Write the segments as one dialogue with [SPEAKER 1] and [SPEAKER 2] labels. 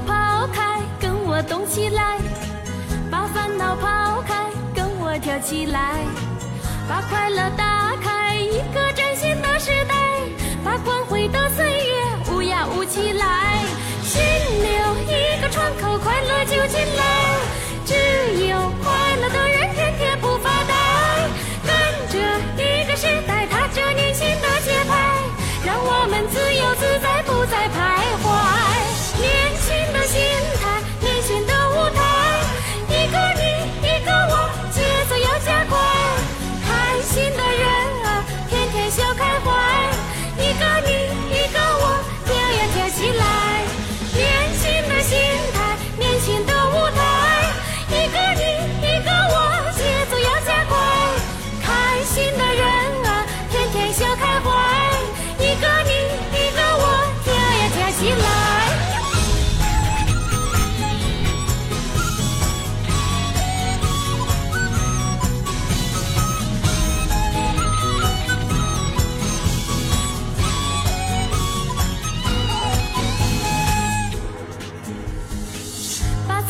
[SPEAKER 1] 抛开，跟我动起来，把烦恼抛开，跟我跳起来，把快乐打开，一个崭新的时代，把光辉的岁月舞呀舞起来。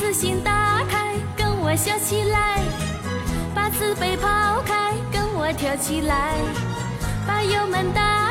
[SPEAKER 1] 自信打开，跟我笑起来，把自卑抛开，跟我跳起来，把油门打。